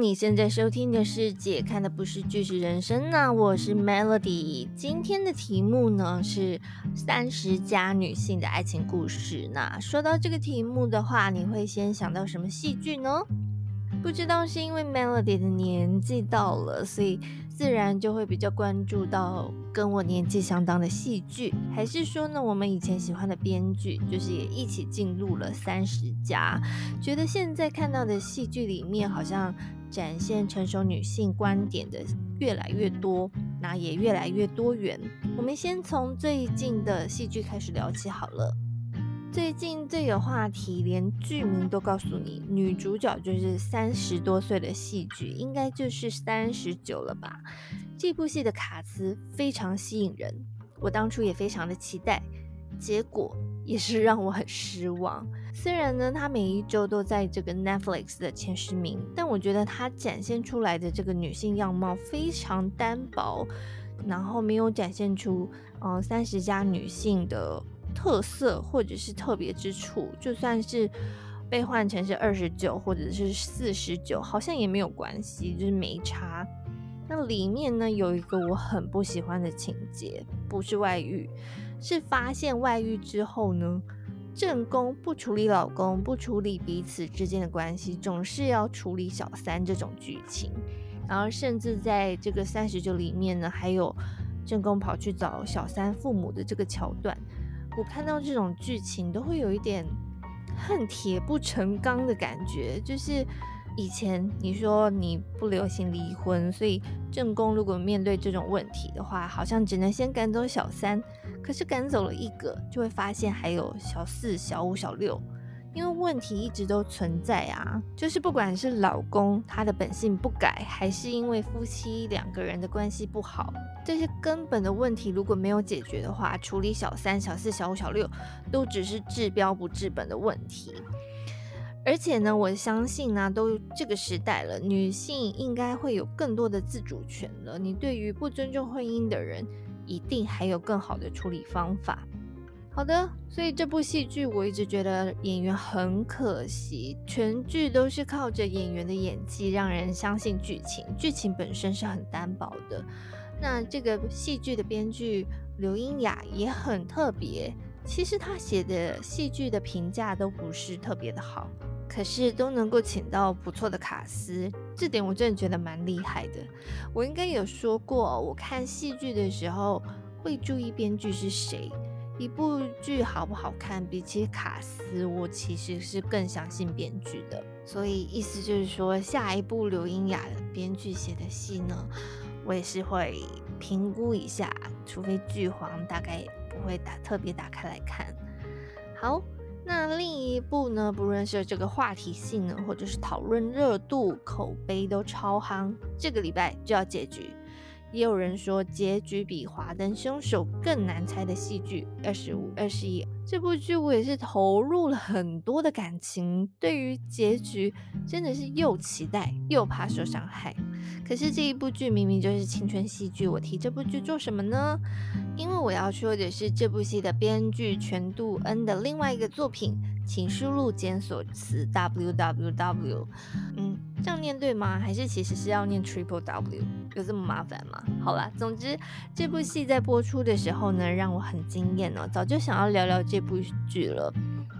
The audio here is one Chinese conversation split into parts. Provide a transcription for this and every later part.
你现在收听的是《姐看的不是剧是人生》那我是 Melody。今天的题目呢是三十加女性的爱情故事。那说到这个题目的话，你会先想到什么戏剧呢？不知道是因为 Melody 的年纪到了，所以。自然就会比较关注到跟我年纪相当的戏剧，还是说呢，我们以前喜欢的编剧，就是也一起进入了三十加，觉得现在看到的戏剧里面，好像展现成熟女性观点的越来越多，那也越来越多元。我们先从最近的戏剧开始聊起好了。最近最有话题，连剧名都告诉你，女主角就是三十多岁的戏剧，应该就是三十九了吧？这部戏的卡词非常吸引人，我当初也非常的期待，结果也是让我很失望。虽然呢，她每一周都在这个 Netflix 的前十名，但我觉得她展现出来的这个女性样貌非常单薄，然后没有展现出嗯三十加女性的。特色或者是特别之处，就算是被换成是二十九或者是四十九，好像也没有关系，就是没差。那里面呢有一个我很不喜欢的情节，不是外遇，是发现外遇之后呢，正宫不处理老公，不处理彼此之间的关系，总是要处理小三这种剧情。然后甚至在这个三十九里面呢，还有正宫跑去找小三父母的这个桥段。我看到这种剧情都会有一点恨铁不成钢的感觉，就是以前你说你不流行离婚，所以正宫如果面对这种问题的话，好像只能先赶走小三，可是赶走了一个，就会发现还有小四、小五、小六。因为问题一直都存在啊，就是不管是老公他的本性不改，还是因为夫妻两个人的关系不好，这些根本的问题如果没有解决的话，处理小三、小四、小五、小六都只是治标不治本的问题。而且呢，我相信呢，都这个时代了，女性应该会有更多的自主权了。你对于不尊重婚姻的人，一定还有更好的处理方法。好的，所以这部戏剧我一直觉得演员很可惜，全剧都是靠着演员的演技让人相信剧情，剧情本身是很单薄的。那这个戏剧的编剧刘英雅也很特别，其实他写的戏剧的评价都不是特别的好，可是都能够请到不错的卡司，这点我真的觉得蛮厉害的。我应该有说过，我看戏剧的时候会注意编剧是谁。一部剧好不好看，比起卡司，我其实是更相信编剧的。所以意思就是说，下一部刘英雅编剧写的戏呢，我也是会评估一下，除非剧荒，大概不会打特别打开来看。好，那另一部呢，不论是这个话题性呢，或者是讨论热度、口碑都超夯，这个礼拜就要结局。也有人说，结局比《华灯凶手》更难猜的戏剧《二十五二十一》这部剧，我也是投入了很多的感情。对于结局，真的是又期待又怕受伤害。可是这一部剧明明就是青春戏剧，我提这部剧做什么呢？因为我要说的是这部戏的编剧全度恩的另外一个作品，请输入检索词 w w w。嗯，这样念对吗？还是其实是要念 triple w？有这么麻烦吗？好啦，总之这部戏在播出的时候呢，让我很惊艳哦，早就想要聊聊这部剧了。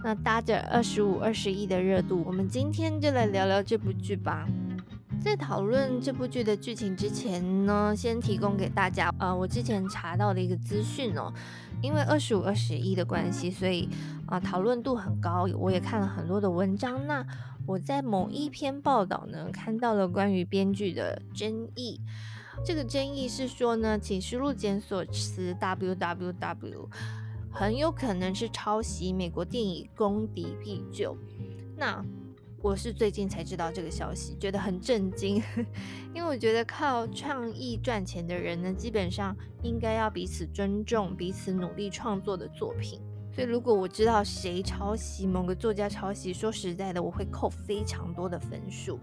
那搭着二十五二十一的热度，我们今天就来聊聊这部剧吧。在讨论这部剧的剧情之前呢，先提供给大家，呃，我之前查到的一个资讯哦，因为二十五、二十一的关系，所以啊，讨论度很高，我也看了很多的文章。那我在某一篇报道呢，看到了关于编剧的争议，这个争议是说呢，请输入检索词 w w w，很有可能是抄袭美国电影《攻敌必救》。那我是最近才知道这个消息，觉得很震惊，因为我觉得靠创意赚钱的人呢，基本上应该要彼此尊重、彼此努力创作的作品。所以如果我知道谁抄袭某个作家抄袭，说实在的，我会扣非常多的分数。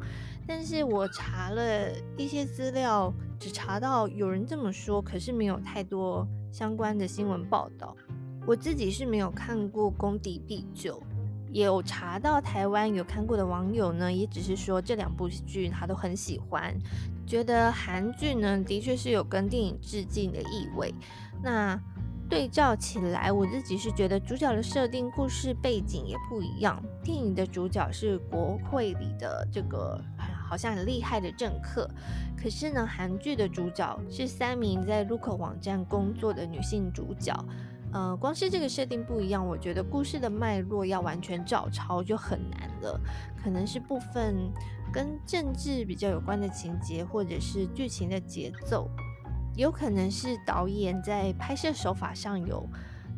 但是我查了一些资料，只查到有人这么说，可是没有太多相关的新闻报道。我自己是没有看过《功底必救》。有查到台湾有看过的网友呢，也只是说这两部剧他都很喜欢，觉得韩剧呢的确是有跟电影致敬的意味。那对照起来，我自己是觉得主角的设定、故事背景也不一样。电影的主角是国会里的这个好像很厉害的政客，可是呢，韩剧的主角是三名在入口网站工作的女性主角。呃，光是这个设定不一样，我觉得故事的脉络要完全照抄就很难了。可能是部分跟政治比较有关的情节，或者是剧情的节奏。有可能是导演在拍摄手法上有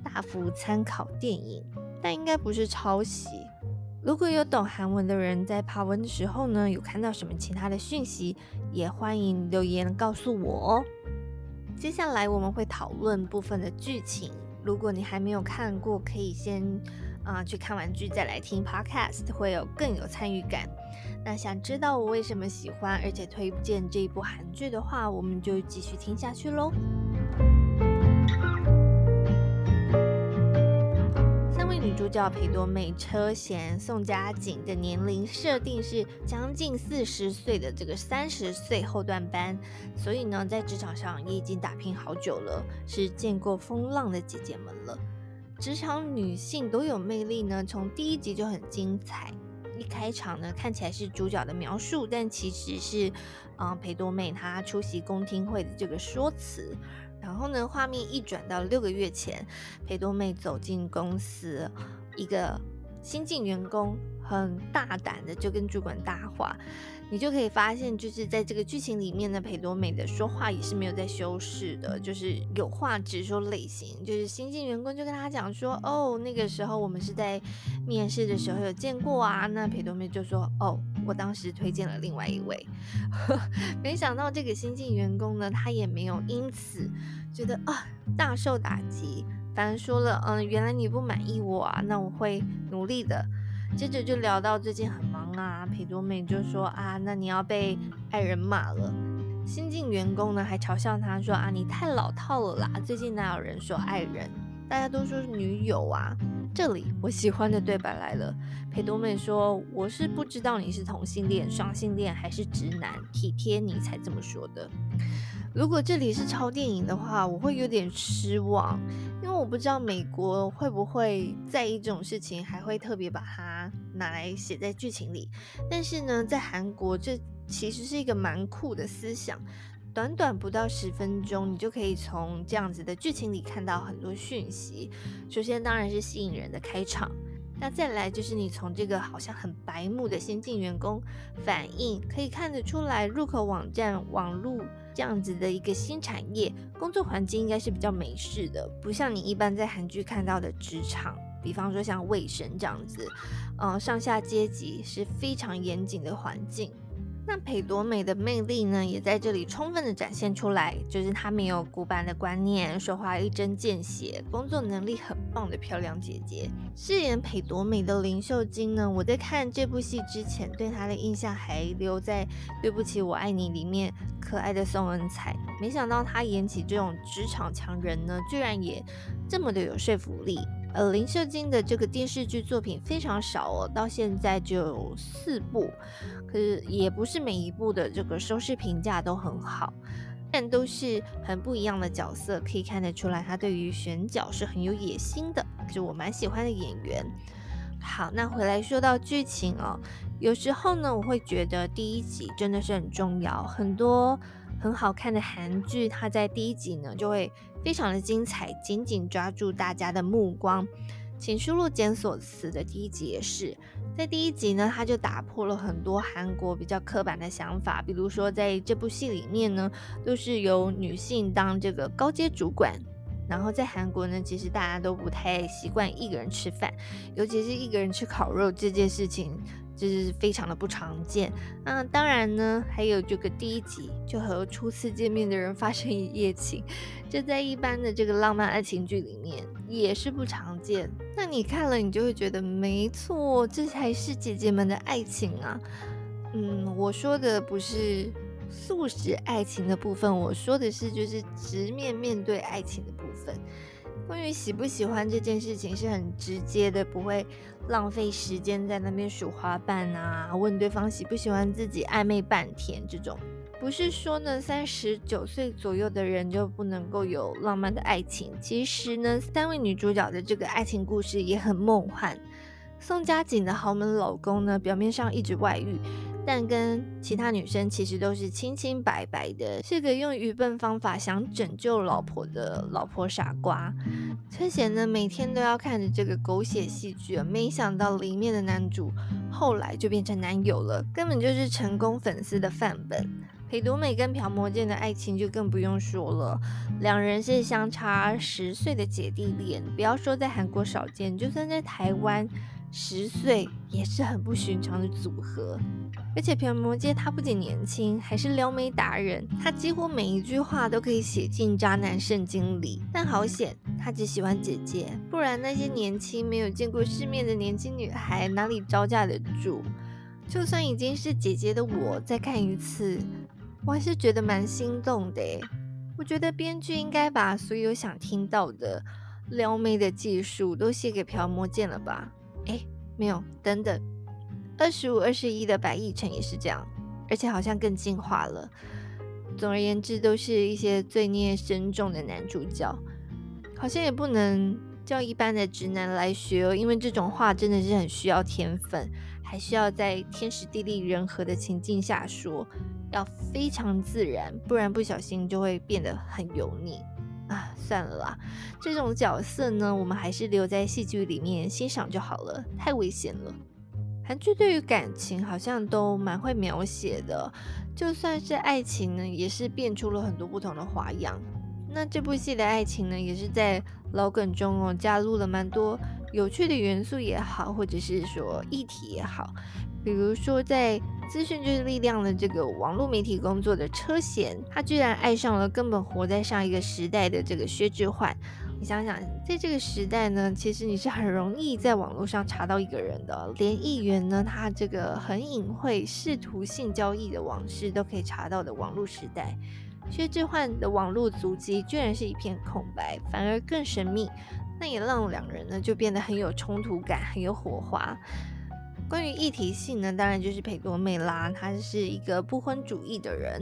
大幅参考电影，但应该不是抄袭。如果有懂韩文的人在爬文的时候呢，有看到什么其他的讯息，也欢迎留言告诉我哦。接下来我们会讨论部分的剧情，如果你还没有看过，可以先啊去看完剧再来听 podcast，会有更有参与感。那想知道我为什么喜欢而且推荐这一部韩剧的话，我们就继续听下去喽。主角裴多美、车贤、宋佳景的年龄设定是将近四十岁的这个三十岁后段班，所以呢，在职场上也已经打拼好久了，是见过风浪的姐姐们了。职场女性都有魅力呢，从第一集就很精彩。一开场呢，看起来是主角的描述，但其实是，嗯，裴多美她出席公听会的这个说辞。然后呢，画面一转到六个月前，裴多妹走进公司，一个新进员工很大胆的就跟主管搭话。你就可以发现，就是在这个剧情里面呢，裴多美的说话也是没有在修饰的，就是有话直说类型。就是新进员工就跟他讲说，哦，那个时候我们是在面试的时候有见过啊。那裴多美就说，哦，我当时推荐了另外一位。没想到这个新进员工呢，他也没有因此觉得啊大受打击，反而说了，嗯，原来你不满意我啊，那我会努力的。接着就聊到最近很忙啊，裴多美就说啊，那你要被爱人骂了。新进员工呢还嘲笑他说啊，你太老套了啦，最近哪有人说爱人，大家都说是女友啊。这里我喜欢的对白来了，裴多美说我是不知道你是同性恋、双性恋还是直男，体贴你才这么说的。如果这里是抄电影的话，我会有点失望，因为我不知道美国会不会在意这种事情，还会特别把它拿来写在剧情里。但是呢，在韩国，这其实是一个蛮酷的思想，短短不到十分钟，你就可以从这样子的剧情里看到很多讯息。首先当然是吸引人的开场，那再来就是你从这个好像很白目的先进员工反应，可以看得出来入口网站网路。这样子的一个新产业，工作环境应该是比较美式的，不像你一般在韩剧看到的职场，比方说像卫生这样子，呃，上下阶级是非常严谨的环境。那裴多美的魅力呢，也在这里充分的展现出来，就是她没有古板的观念，说话一针见血，工作能力很棒的漂亮姐姐。饰演裴多美的林秀晶呢，我在看这部戏之前，对她的印象还留在《对不起我爱你》里面可爱的宋恩彩，没想到她演起这种职场强人呢，居然也这么的有说服力。呃，林秀晶的这个电视剧作品非常少哦，到现在就有四部，可是也不是每一部的这个收视评价都很好，但都是很不一样的角色，可以看得出来他对于选角是很有野心的，是我蛮喜欢的演员。好，那回来说到剧情哦，有时候呢，我会觉得第一集真的是很重要，很多。很好看的韩剧，它在第一集呢就会非常的精彩，紧紧抓住大家的目光。请输入检索词的第一集也是，在第一集呢，它就打破了很多韩国比较刻板的想法，比如说在这部戏里面呢，都是由女性当这个高阶主管，然后在韩国呢，其实大家都不太习惯一个人吃饭，尤其是一个人吃烤肉这件事情。就是非常的不常见。那当然呢，还有这个第一集就和初次见面的人发生一夜情，这在一般的这个浪漫爱情剧里面也是不常见。那你看了，你就会觉得没错，这才是姐姐们的爱情啊。嗯，我说的不是素食爱情的部分，我说的是就是直面面对爱情的部分。关于喜不喜欢这件事情是很直接的，不会浪费时间在那边数花瓣啊，问对方喜不喜欢自己暧昧半天这种。不是说呢，三十九岁左右的人就不能够有浪漫的爱情。其实呢，三位女主角的这个爱情故事也很梦幻。宋佳锦的豪门老公呢，表面上一直外遇，但跟其他女生其实都是清清白白的，是个用愚笨方法想拯救老婆的老婆傻瓜。崔贤呢，每天都要看着这个狗血戏剧，没想到里面的男主后来就变成男友了，根本就是成功粉丝的范本。裴独美跟朴魔剑的爱情就更不用说了，两人是相差十岁的姐弟恋，不要说在韩国少见，就算在台湾，十岁也是很不寻常的组合。而且朴魔剑他不仅年轻，还是撩妹达人，他几乎每一句话都可以写进渣男圣经里。但好险，他只喜欢姐姐，不然那些年轻没有见过世面的年轻女孩哪里招架得住？就算已经是姐姐的我，再看一次。我还是觉得蛮心动的，我觉得编剧应该把所有想听到的撩妹的技术都写给朴魔剑了吧？没有，等等，二十五、二十一的白亦辰也是这样，而且好像更进化了。总而言之，都是一些罪孽深重的男主角，好像也不能叫一般的直男来学哦，因为这种话真的是很需要天分，还需要在天时地利人和的情境下说。要非常自然，不然不小心就会变得很油腻！算了啦，这种角色呢，我们还是留在戏剧里面欣赏就好了，太危险了。韩剧对于感情好像都蛮会描写的，就算是爱情呢，也是变出了很多不同的花样。那这部戏的爱情呢，也是在老梗中哦，加入了蛮多有趣的元素也好，或者是说议题也好，比如说在。资讯就是力量的这个网络媒体工作的车贤，他居然爱上了根本活在上一个时代的这个薛志焕。你想想，在这个时代呢，其实你是很容易在网络上查到一个人的，连议员呢，他这个很隐晦试图性交易的往事都可以查到的网络时代，薛志焕的网络足迹居然是一片空白，反而更神秘。那也让两人呢就变得很有冲突感，很有火花。关于议题性呢，当然就是裴多妹拉，她是一个不婚主义的人，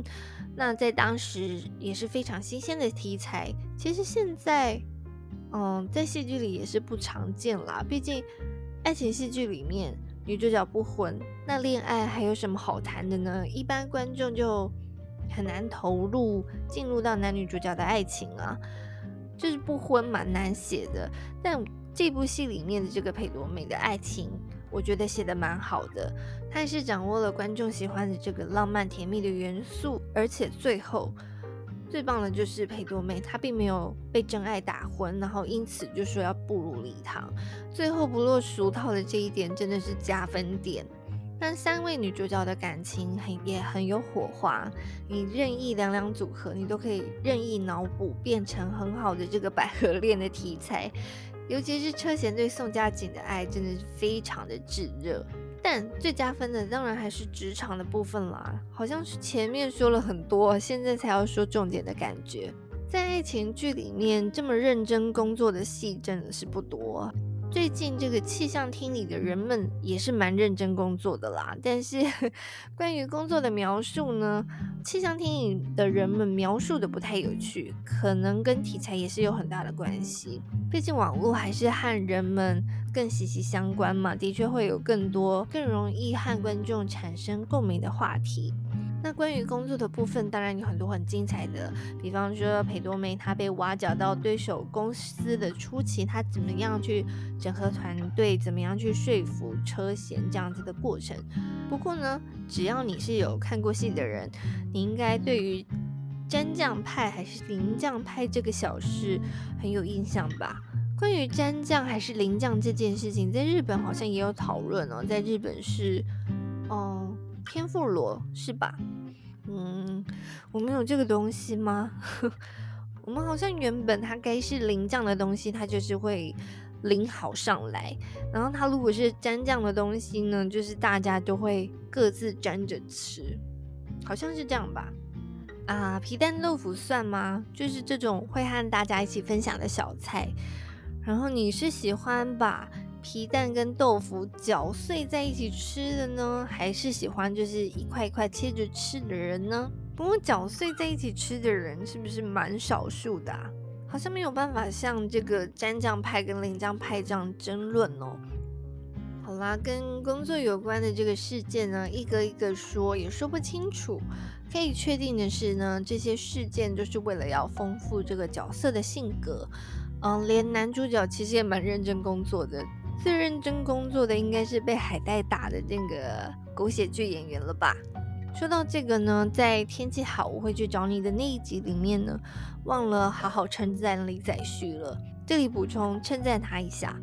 那在当时也是非常新鲜的题材。其实现在，嗯，在戏剧里也是不常见啦。毕竟爱情戏剧里面女主角不婚，那恋爱还有什么好谈的呢？一般观众就很难投入进入到男女主角的爱情啊，就是不婚蛮难写的。但这部戏里面的这个裴多美的爱情。我觉得写的蛮好的，他也是掌握了观众喜欢的这个浪漫甜蜜的元素，而且最后最棒的就是裴多美，她并没有被真爱打昏，然后因此就说要步入礼堂，最后不落俗套的这一点真的是加分点。但三位女主角的感情很也很有火花，你任意两两组合，你都可以任意脑补变成很好的这个百合恋的题材。尤其是车贤对宋佳锦的爱真的是非常的炙热，但最加分的当然还是职场的部分啦。好像是前面说了很多，现在才要说重点的感觉。在爱情剧里面，这么认真工作的戏真的是不多。最近这个气象厅里的人们也是蛮认真工作的啦，但是 关于工作的描述呢，气象厅里的人们描述的不太有趣，可能跟题材也是有很大的关系。毕竟网络还是和人们更息息相关嘛，的确会有更多更容易和观众产生共鸣的话题。那关于工作的部分，当然有很多很精彩的，比方说裴多梅她被挖角到对手公司的初期，她怎么样去整合团队，怎么样去说服车贤这样子的过程。不过呢，只要你是有看过戏的人，你应该对于蘸酱派还是淋酱派这个小事很有印象吧？关于蘸酱还是淋酱这件事情，在日本好像也有讨论哦，在日本是，嗯。天妇罗是吧？嗯，我们有这个东西吗？我们好像原本它该是淋酱的东西，它就是会淋好上来。然后它如果是蘸酱的东西呢，就是大家都会各自沾着吃，好像是这样吧。啊，皮蛋豆腐算吗？就是这种会和大家一起分享的小菜。然后你是喜欢把皮蛋跟豆腐搅碎在一起吃的呢，还是喜欢就是一块一块切着吃的人呢？不过搅碎在一起吃的人是不是蛮少数的？好像没有办法像这个蘸酱派跟淋酱派这样争论哦。好啦，跟工作有关的这个事件呢，一个一个说也说不清楚。可以确定的是呢，这些事件就是为了要丰富这个角色的性格。嗯，连男主角其实也蛮认真工作的。最认真工作的应该是被海带打的那个狗血剧演员了吧？说到这个呢，在天气好我会去找你的那一集里面呢，忘了好好称赞李宰旭了。这里补充称赞他一下，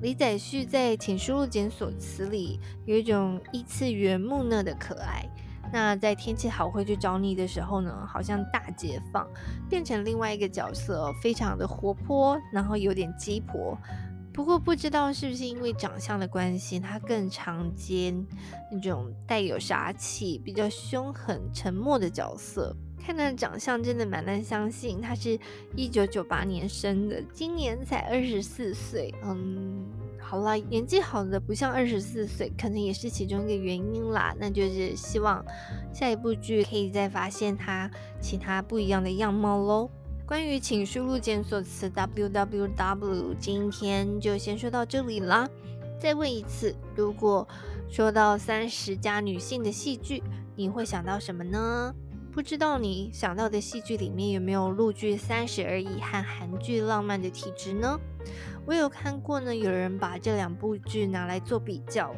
李宰旭在《请输入检索词》里有一种异次元木讷的可爱。那在天气好会去找你的时候呢，好像大解放，变成另外一个角色，非常的活泼，然后有点鸡婆。不过不知道是不是因为长相的关系，他更常接那种带有杀气、比较凶狠、沉默的角色。看他的长相，真的蛮难相信，他是一九九八年生的，今年才二十四岁。嗯。好了，年纪好的不像二十四岁，可能也是其中一个原因啦。那就是希望下一部剧可以再发现他其他不一样的样貌喽。关于请输入检索词 www，今天就先说到这里啦。再问一次，如果说到三十加女性的戏剧，你会想到什么呢？不知道你想到的戏剧里面有没有陆剧《三十而已》和韩剧《浪漫的体质》呢？我有看过呢，有人把这两部剧拿来做比较，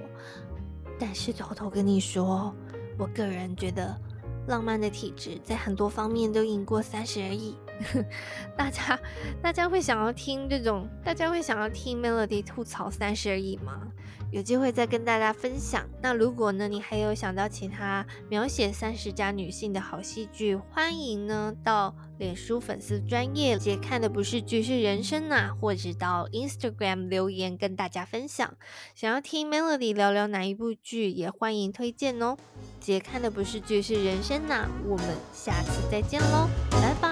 但是偷偷跟你说，我个人觉得《浪漫的体质》在很多方面都赢过《三十而已》。大家，大家会想要听这种？大家会想要听 Melody 吐槽《三十而已》吗？有机会再跟大家分享。那如果呢，你还有想到其他描写三十加女性的好戏剧，欢迎呢到脸书粉丝专业姐看的不是剧是人生呐，或者到 Instagram 留言跟大家分享。想要听 Melody 聊聊哪一部剧，也欢迎推荐哦。姐看的不是剧是人生呐，我们下次再见喽，拜拜。